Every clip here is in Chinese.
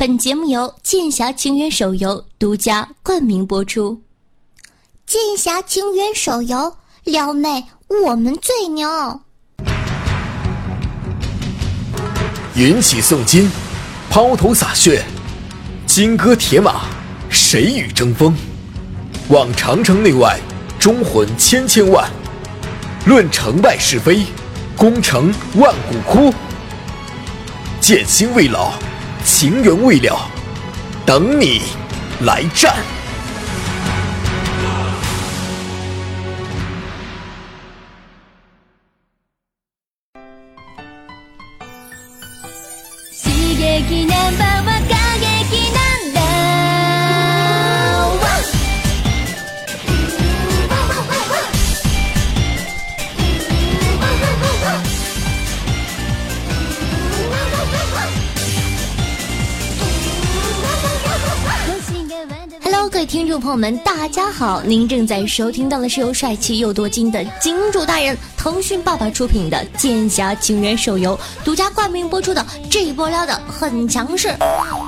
本节目由《剑侠情缘》手游独家冠名播出。《剑侠情缘》手游，撩妹我们最牛！云起诵金，抛头洒血，金戈铁马，谁与争锋？望长城内外，忠魂千千万。论成败是非，功成万骨枯。剑心未老，情缘未了，等你来战。朋友们，大家好！您正在收听到的是由帅气又多金的金主大人腾讯爸爸出品的《剑侠情缘》手游，独家冠名播出的这一波撩的很强势。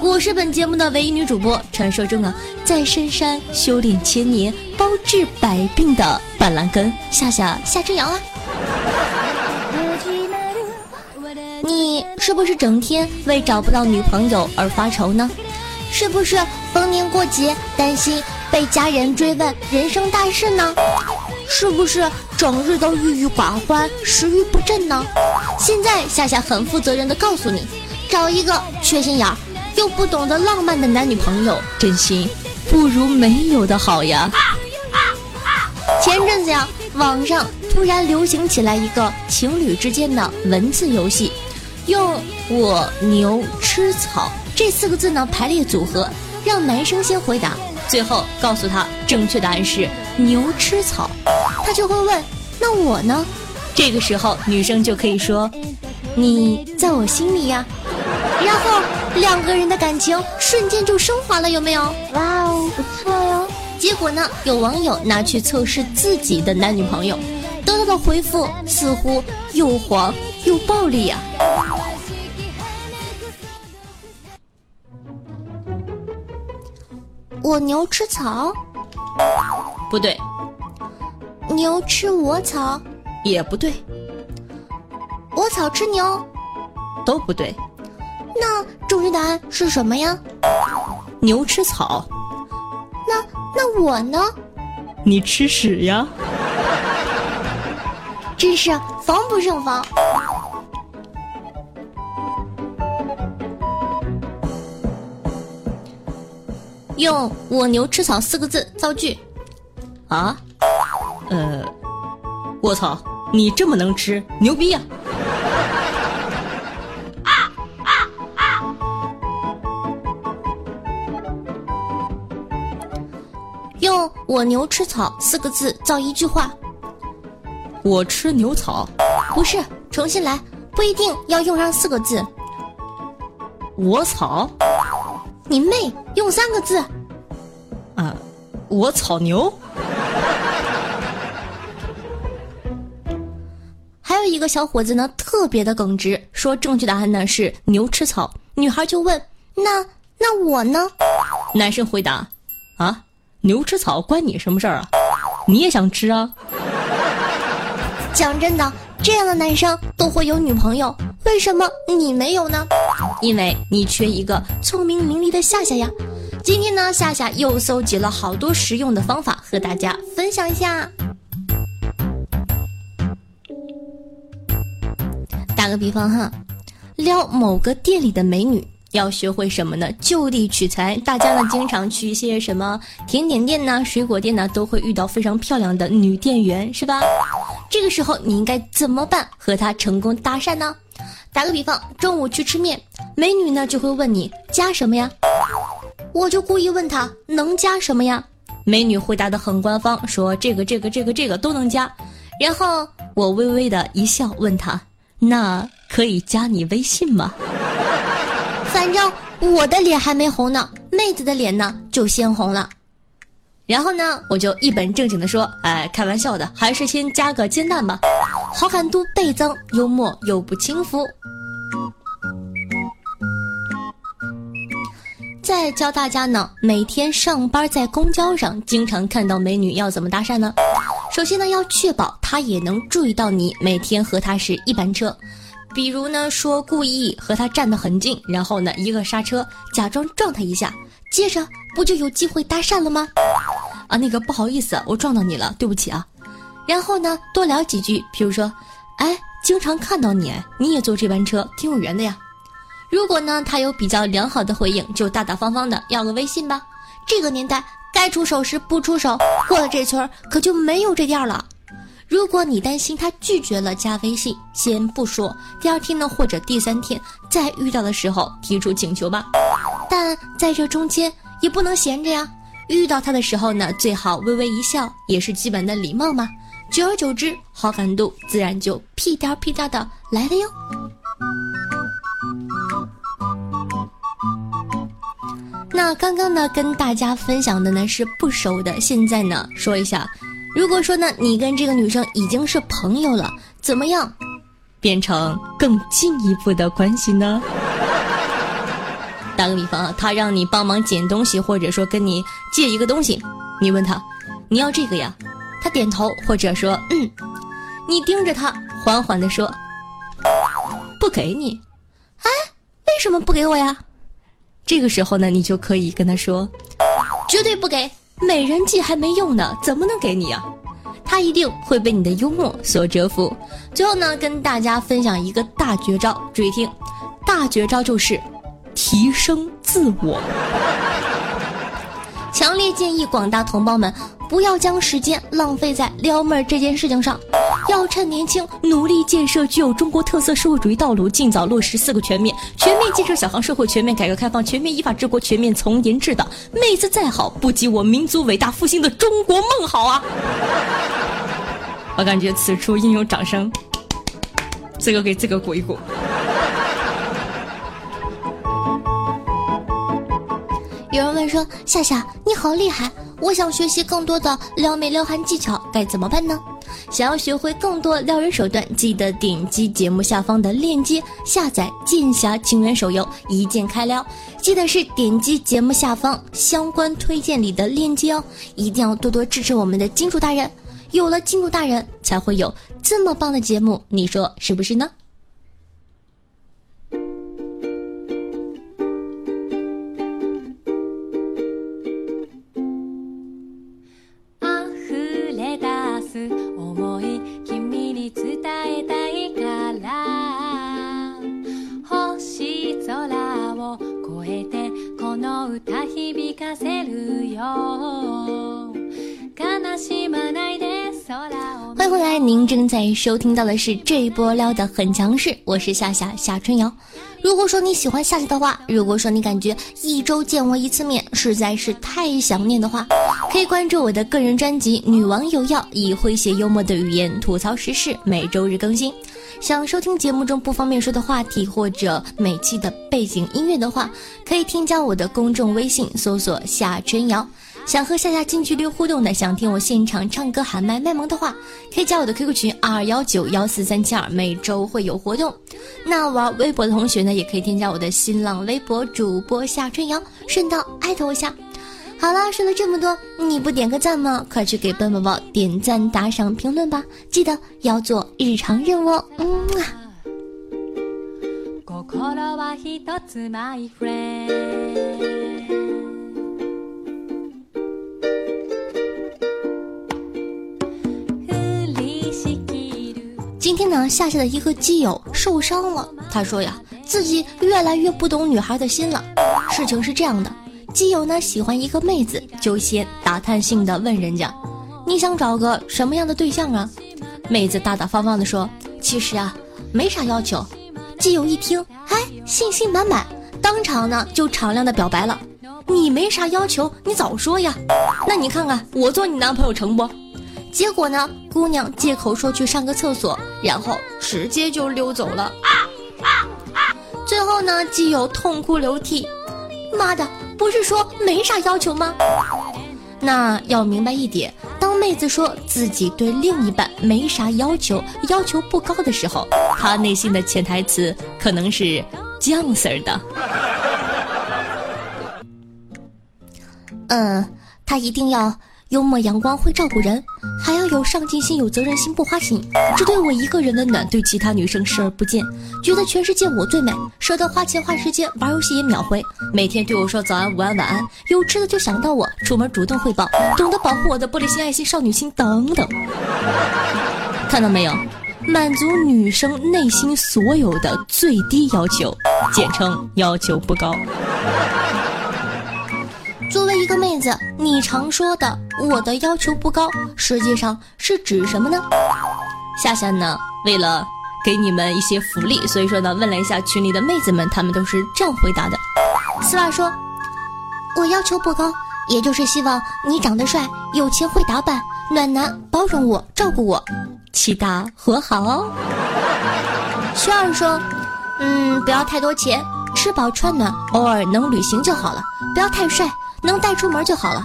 我是本节目的唯一女主播，传说中啊，在深山修炼千年，包治百病的板蓝根夏夏夏之瑶啊！你是不是整天为找不到女朋友而发愁呢？是不是逢年过节担心被家人追问人生大事呢？是不是整日都郁郁寡欢、食欲不振呢？现在夏夏很负责任的告诉你，找一个缺心眼儿又不懂得浪漫的男女朋友，真心不如没有的好呀。前阵子呀，网上突然流行起来一个情侣之间的文字游戏，用我牛吃草。这四个字呢，排列组合，让男生先回答，最后告诉他正确答案是牛吃草，他就会问，那我呢？这个时候女生就可以说，你在我心里呀，然后两个人的感情瞬间就升华了，有没有？哇哦，不错哟。结果呢，有网友拿去测试自己的男女朋友，得到的回复似乎又黄又暴力呀。我牛吃草，不对。牛吃我草，也不对。我草吃牛，都不对。那正确答案是什么呀？牛吃草。那那我呢？你吃屎呀！真是防不胜防。用“我牛吃草”四个字造句，啊？呃，我操，你这么能吃，牛逼呀！啊用“我牛吃草”四个字造一句话，我吃牛草，不是，重新来，不一定要用上四个字，我草。你妹！用三个字，啊，我草牛。还有一个小伙子呢，特别的耿直，说正确答案呢是牛吃草。女孩就问：那那我呢？男生回答：啊，牛吃草关你什么事儿啊？你也想吃啊？讲真的，这样的男生都会有女朋友。为什么你没有呢？因为你缺一个聪明伶俐的夏夏呀。今天呢，夏夏又搜集了好多实用的方法和大家分享一下。打个比方哈，撩某个店里的美女，要学会什么呢？就地取材。大家呢，经常去一些什么甜点店呢、水果店呢，都会遇到非常漂亮的女店员，是吧？这个时候你应该怎么办和她成功搭讪呢？打个比方，中午去吃面，美女呢就会问你加什么呀？我就故意问她能加什么呀？美女回答的很官方，说这个这个这个这个都能加。然后我微微的一笑，问她那可以加你微信吗？反正我的脸还没红呢，妹子的脸呢就先红了。然后呢，我就一本正经的说，哎，开玩笑的，还是先加个煎蛋吧，好感度倍增，幽默又不轻浮。再教大家呢，每天上班在公交上经常看到美女要怎么搭讪呢？首先呢，要确保她也能注意到你每天和她是一班车，比如呢说故意和他站得很近，然后呢一个刹车，假装撞他一下，接着不就有机会搭讪了吗？啊，那个不好意思，我撞到你了，对不起啊。然后呢多聊几句，比如说，哎，经常看到你，你也坐这班车，挺有缘的呀。如果呢他有比较良好的回应，就大大方方的要个微信吧。这个年代该出手时不出手，过了这村可就没有这店了。如果你担心他拒绝了加微信，先不说，第二天呢或者第三天再遇到的时候提出请求吧。但在这中间也不能闲着呀。遇到他的时候呢，最好微微一笑，也是基本的礼貌嘛。久而久之，好感度自然就屁颠屁颠的来了哟。那刚刚呢，跟大家分享的呢是不熟的。现在呢，说一下，如果说呢，你跟这个女生已经是朋友了，怎么样，变成更进一步的关系呢？打个比方啊，他让你帮忙捡东西，或者说跟你借一个东西，你问他，你要这个呀？他点头，或者说嗯，你盯着他，缓缓地说，不给你。哎，为什么不给我呀？这个时候呢，你就可以跟他说，绝对不给，美人计还没用呢，怎么能给你啊？他一定会被你的幽默所折服。最后呢，跟大家分享一个大绝招，注意听，大绝招就是提升自我。强烈建议广大同胞们不要将时间浪费在撩妹这件事情上。要趁年轻，努力建设具有中国特色社会主义道路，尽早落实四个全面：全面建设小康社会，全面改革开放，全面依法治国，全面从严治党。妹子再好，不及我民族伟大复兴的中国梦好啊！我感觉此处应有掌声，这个给这个鼓一鼓。有人问说：“夏夏，你好厉害，我想学习更多的撩妹撩汉技巧，该怎么办呢？”想要学会更多撩人手段，记得点击节目下方的链接下载《剑侠情缘手游》，一键开撩。记得是点击节目下方相关推荐里的链接哦，一定要多多支持我们的金主大人。有了金主大人，才会有这么棒的节目，你说是不是呢？欢迎回来，您正在收听到的是这一波撩的很强势，我是夏夏夏春瑶。如果说你喜欢夏夏的话，如果说你感觉一周见我一次面实在是太想念的话，可以关注我的个人专辑《女王有药》，以诙谐幽默的语言吐槽时事，每周日更新。想收听节目中不方便说的话题或者每期的背景音乐的话，可以添加我的公众微信，搜索夏春瑶。想和夏夏近距离互动的，想听我现场唱歌喊麦卖萌的话，可以加我的 QQ 群二幺九幺四三七二，每周会有活动。那玩微博的同学呢，也可以添加我的新浪微博主播夏春瑶，顺道艾特我一下。好了，说了这么多，你不点个赞吗？快去给笨宝宝点赞、打赏、评论吧！记得要做日常任务哦。嗯啊。今天呢，夏夏的一个基友受伤了。他说呀，自己越来越不懂女孩的心了。事情是这样的，基友呢喜欢一个妹子，就先打探性的问人家：“你想找个什么样的对象啊？”妹子大大方方的说：“其实啊，没啥要求。”基友一听，哎，信心满满，当场呢就敞亮的表白了：“你没啥要求，你早说呀！那你看看我做你男朋友成不？”结果呢，姑娘借口说去上个厕所，然后直接就溜走了。最后呢，基友痛哭流涕：“妈的，不是说没啥要求吗？”那要明白一点，当妹子说自己对另一半没啥要求，要求不高的时候，她内心的潜台词可能是这样式儿的。嗯，他一定要。幽默阳光会照顾人，还要有上进心、有责任心、不花心。只对我一个人的暖，对其他女生视而不见，觉得全世界我最美，舍得花钱花时间，玩游戏也秒回。每天对我说早安、午安、晚安，有吃的就想到我，出门主动汇报，懂得保护我的玻璃心、爱心、少女心等等。看到没有？满足女生内心所有的最低要求，简称要求不高。妹子，你常说的我的要求不高，实际上是指什么呢？夏夏呢，为了给你们一些福利，所以说呢，问了一下群里的妹子们，她们都是这样回答的。丝袜说：“我要求不高，也就是希望你长得帅、有钱、会打扮、暖男、包容我、照顾我，其他和好哦。”轩儿说：“嗯，不要太多钱，吃饱穿暖，偶尔能旅行就好了，不要太帅。”能带出门就好了，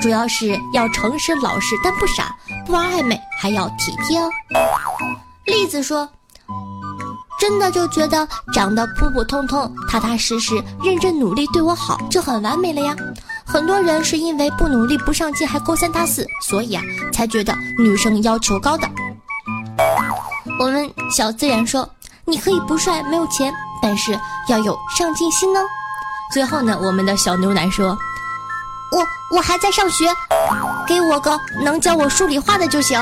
主要是要诚实老实，但不傻，不玩暧昧，还要体贴哦。栗子说：“真的就觉得长得普普通通、踏踏实实、认真努力对我好就很完美了呀。很多人是因为不努力、不上进，还勾三搭四，所以啊，才觉得女生要求高的。”我们小自然说：“你可以不帅、没有钱，但是要有上进心呢。”最后呢，我们的小牛奶说。我我还在上学，给我个能教我数理化的就行。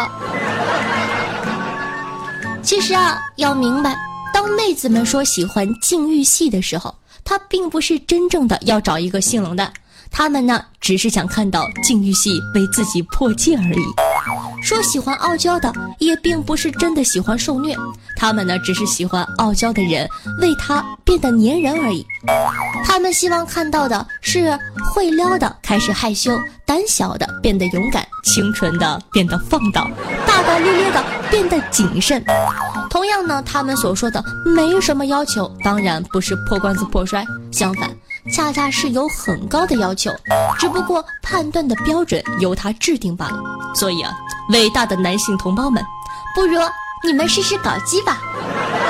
其实啊，要明白，当妹子们说喜欢禁欲系的时候，她并不是真正的要找一个性冷淡，她们呢只是想看到禁欲系为自己破戒而已。说喜欢傲娇的，也并不是真的喜欢受虐，他们呢只是喜欢傲娇的人为他变得粘人而已。他们希望看到的是会撩的开始害羞，胆小的变得勇敢，清纯的变得放荡，大大咧咧的变得谨慎。同样呢，他们所说的没什么要求，当然不是破罐子破摔，相反。恰恰是有很高的要求，只不过判断的标准由他制定罢了。所以啊，伟大的男性同胞们，不如你们试试搞基吧，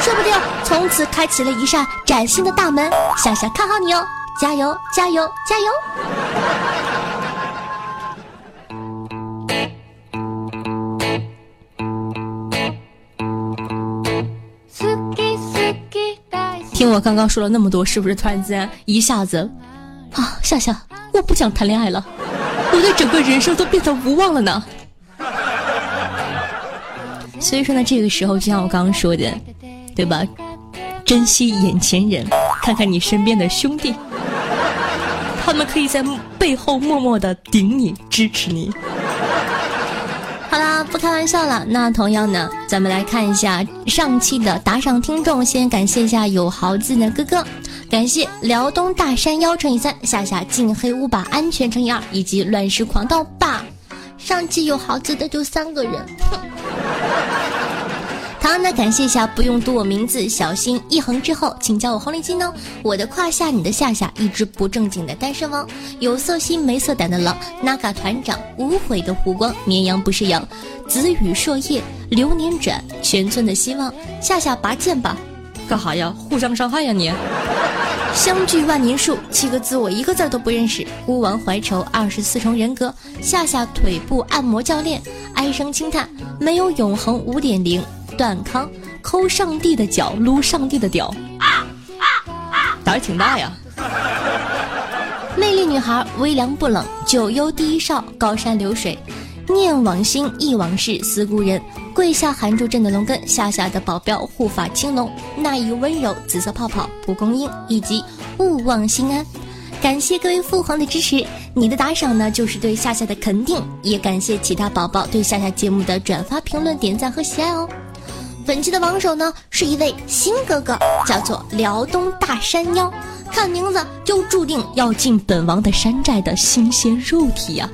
说不定从此开启了一扇崭新的大门。夏夏看好你哦，加油，加油，加油！我刚刚说了那么多，是不是突然间一下子，啊，夏夏，我不想谈恋爱了，我的整个人生都变得无望了呢。所以说呢，这个时候就像我刚刚说的，对吧？珍惜眼前人，看看你身边的兄弟，他们可以在背后默默的顶你，支持你。不开玩笑了。那同样呢，咱们来看一下上期的打赏听众。先感谢一下有豪字的哥哥，感谢辽东大山腰乘以三，下下进黑屋吧安全乘以二，以及乱世狂盗霸。上期有豪字的就三个人。哼同样的，感谢一下，不用读我名字，小心一横之后，请叫我红领巾哦。我的胯下，你的夏夏，一只不正经的单身汪，有色心没色胆的狼，Naga 团长，无悔的湖光，绵羊不是羊，子羽朔夜，流年转，全村的希望，夏夏拔剑吧，干哈呀？互相伤害呀你！相聚万年树，七个字我一个字都不认识。孤王怀愁，二十四重人格，夏夏腿部按摩教练，唉声轻叹，没有永恒五点零。段康抠上帝的脚，撸上帝的屌，胆儿挺大呀！魅力女孩，微凉不冷，九幽第一少，高山流水，念往昔忆往事，思故人，跪下含住朕的龙根，夏夏的保镖，护法青龙，那一温柔，紫色泡泡，蒲公英，以及勿忘心安。感谢各位父皇的支持，你的打赏呢就是对夏夏的肯定，也感谢其他宝宝对夏夏节目的转发、评论、点赞和喜爱哦。本期的王手呢是一位新哥哥，叫做辽东大山腰，看名字就注定要进本王的山寨的新鲜肉体呀！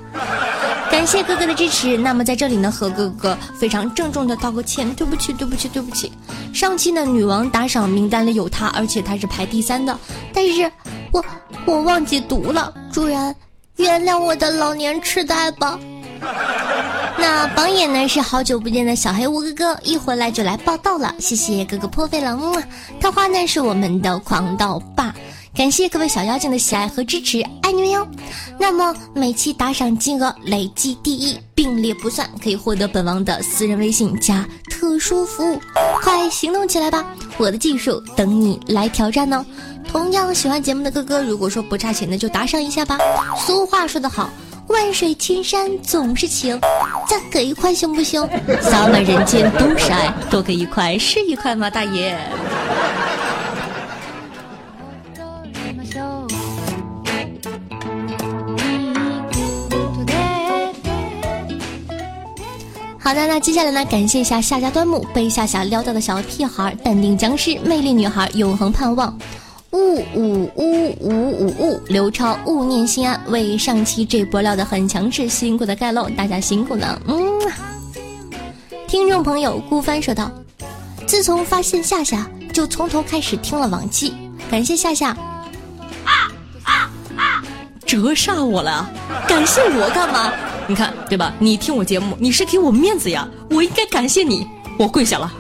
感谢哥哥的支持。那么在这里呢，和哥哥非常郑重的道个歉，对不起，对不起，对不起。上期呢，女王打赏名单里有他，而且他是排第三的，但是我我忘记读了，主人原谅我的老年痴呆吧。那榜眼呢是好久不见的小黑屋哥哥，一回来就来报道了，谢谢哥哥破费了。嗯，桃花呢是我们的狂盗霸，感谢各位小妖精的喜爱和支持，爱你们哟。那么每期打赏金额累计第一并列不算，可以获得本王的私人微信加特殊服务，快行动起来吧！我的技术等你来挑战呢。同样喜欢节目的哥哥，如果说不差钱的就打赏一下吧。俗话说得好。万水千山总是情，再给一块行不行？洒满人间都是爱，多给一块是一块吗，大爷？好的，那接下来呢？感谢一下夏家端木被夏夏撩到的小屁孩，淡定僵尸，魅力女孩，永恒盼望。呜呜呜呜呜呜！刘超勿念心安，为上期这波料的很强势，辛苦的盖楼，大家辛苦了。嗯，听众朋友孤帆说道：“自从发现夏夏，就从头开始听了往期，感谢夏夏。”啊啊啊！折煞我了，感谢我干嘛？你看对吧？你听我节目，你是给我面子呀，我应该感谢你，我跪下了。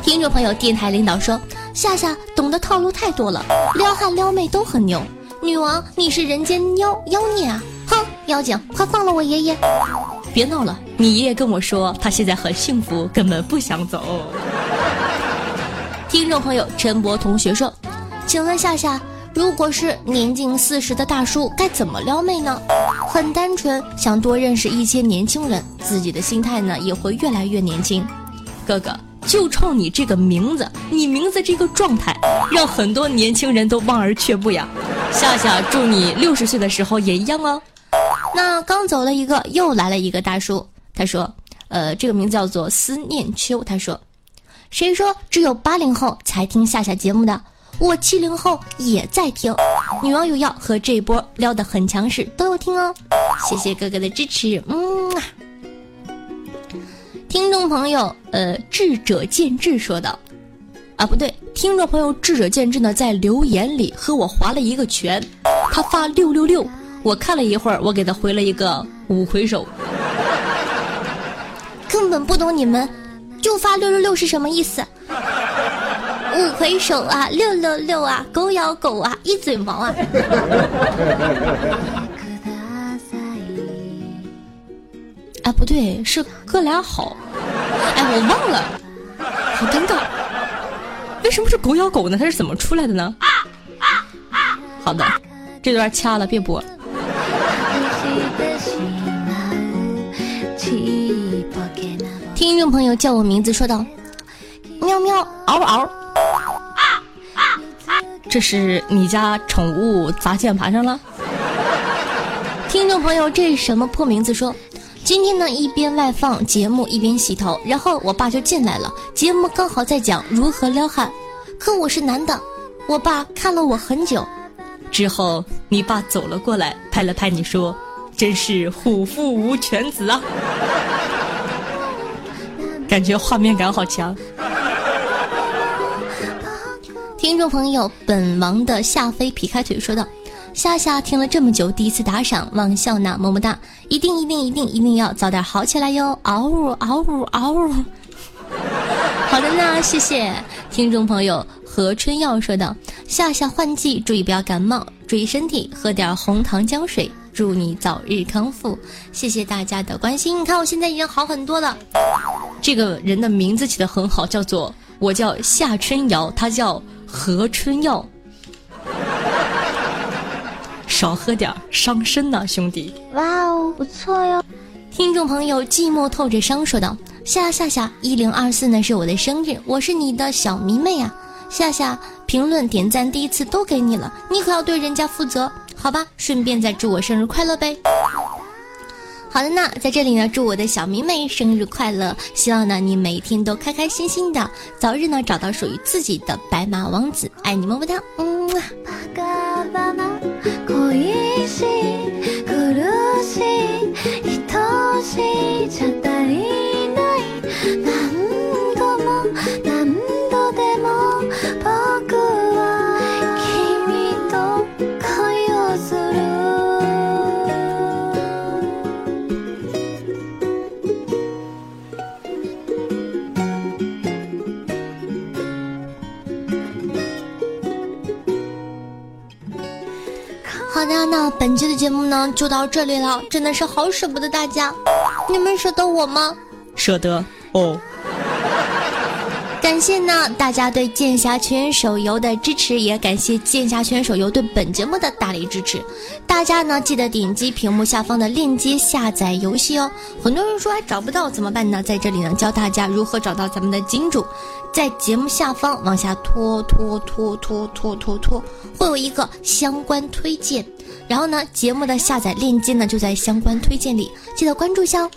听众朋友，电台领导说。夏夏懂得套路太多了，撩汉撩妹都很牛。女王，你是人间妖妖孽啊！哼，妖精，快放了我爷爷！别闹了，你爷爷跟我说他现在很幸福，根本不想走。听众朋友陈博同学说，请问夏夏，如果是年近四十的大叔，该怎么撩妹呢？很单纯，想多认识一些年轻人，自己的心态呢也会越来越年轻。哥哥。就冲你这个名字，你名字这个状态，让很多年轻人都望而却步呀。夏夏，祝你六十岁的时候也一样哦。那刚走了一个，又来了一个大叔，他说：“呃，这个名字叫做思念秋。”他说：“谁说只有八零后才听夏夏节目的？我七零后也在听。女网友要和这波撩得很强势，都有听哦。谢谢哥哥的支持，嗯。”听众朋友，呃，智者见智说道，啊，不对，听众朋友智者见智呢，在留言里和我划了一个拳，他发六六六，我看了一会儿，我给他回了一个五魁首，根本不懂你们，就发六六六是什么意思？五魁首啊，六六六啊，狗咬狗啊，一嘴毛啊。啊，不对，是哥俩好。哎，我忘了，好尴尬。为什么是狗咬狗呢？它是怎么出来的呢？好的，这段掐了，别播。听众朋友叫我名字，说道：“喵喵，嗷嗷。”这是你家宠物砸键盘上了？听众朋友，这什么破名字？说。今天呢，一边外放节目一边洗头，然后我爸就进来了。节目刚好在讲如何撩汉，可我是男的，我爸看了我很久。之后，你爸走了过来，拍了拍你说：“真是虎父无犬子啊！” 感觉画面感好强。听众朋友，本王的夏飞劈开腿说道。夏夏听了这么久，第一次打赏，望笑纳么么哒！一定一定一定一定要早点好起来哟！嗷呜嗷呜嗷呜！好的呢，谢谢听众朋友何春耀说道：“夏夏换季，注意不要感冒，注意身体，喝点红糖姜水，祝你早日康复。”谢谢大家的关心，你看我现在已经好很多了。这个人的名字起得很好，叫做我叫夏春瑶，他叫何春耀。少喝点伤身呐，兄弟！哇哦，不错哟。听众朋友，寂寞透着伤说道：“夏夏夏，一零二四呢是我的生日，我是你的小迷妹啊。夏夏，评论点赞第一次都给你了，你可要对人家负责，好吧？顺便再祝我生日快乐呗。”好的呢，在这里呢，祝我的小迷妹生日快乐！希望呢，你每一天都开开心心的，早日呢找到属于自己的白马王子。爱你么么哒，嗯。恋しい苦しい愛しいじゃない本期的节目呢就到这里了，真的是好舍不得大家，你们舍得我吗？舍得哦。感谢呢大家对剑侠群手游的支持，也感谢剑侠群手游对本节目的大力支持。大家呢记得点击屏幕下方的链接下载游戏哦。很多人说还找不到怎么办呢？在这里呢教大家如何找到咱们的金主，在节目下方往下拖拖拖拖拖拖拖，会有一个相关推荐，然后呢节目的下载链接呢就在相关推荐里，记得关注一下哦。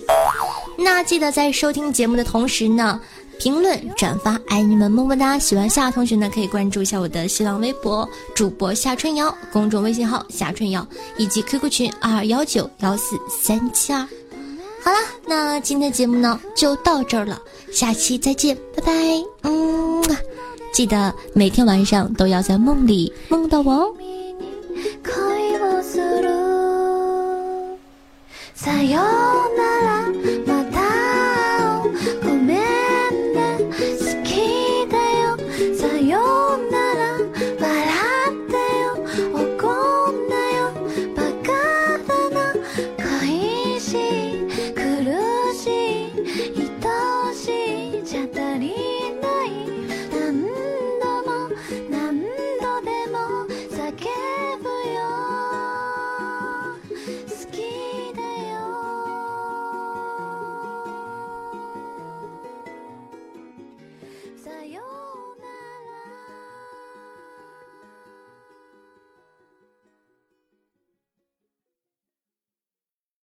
那记得在收听节目的同时呢。评论转发，爱你们么么哒！喜欢夏同学呢，可以关注一下我的新浪微博主播夏春瑶，公众微信号夏春瑶，以及 QQ 群二幺九幺四三七二。好了，那今天的节目呢就到这儿了，下期再见，拜拜。嗯，记得每天晚上都要在梦里梦到我哦。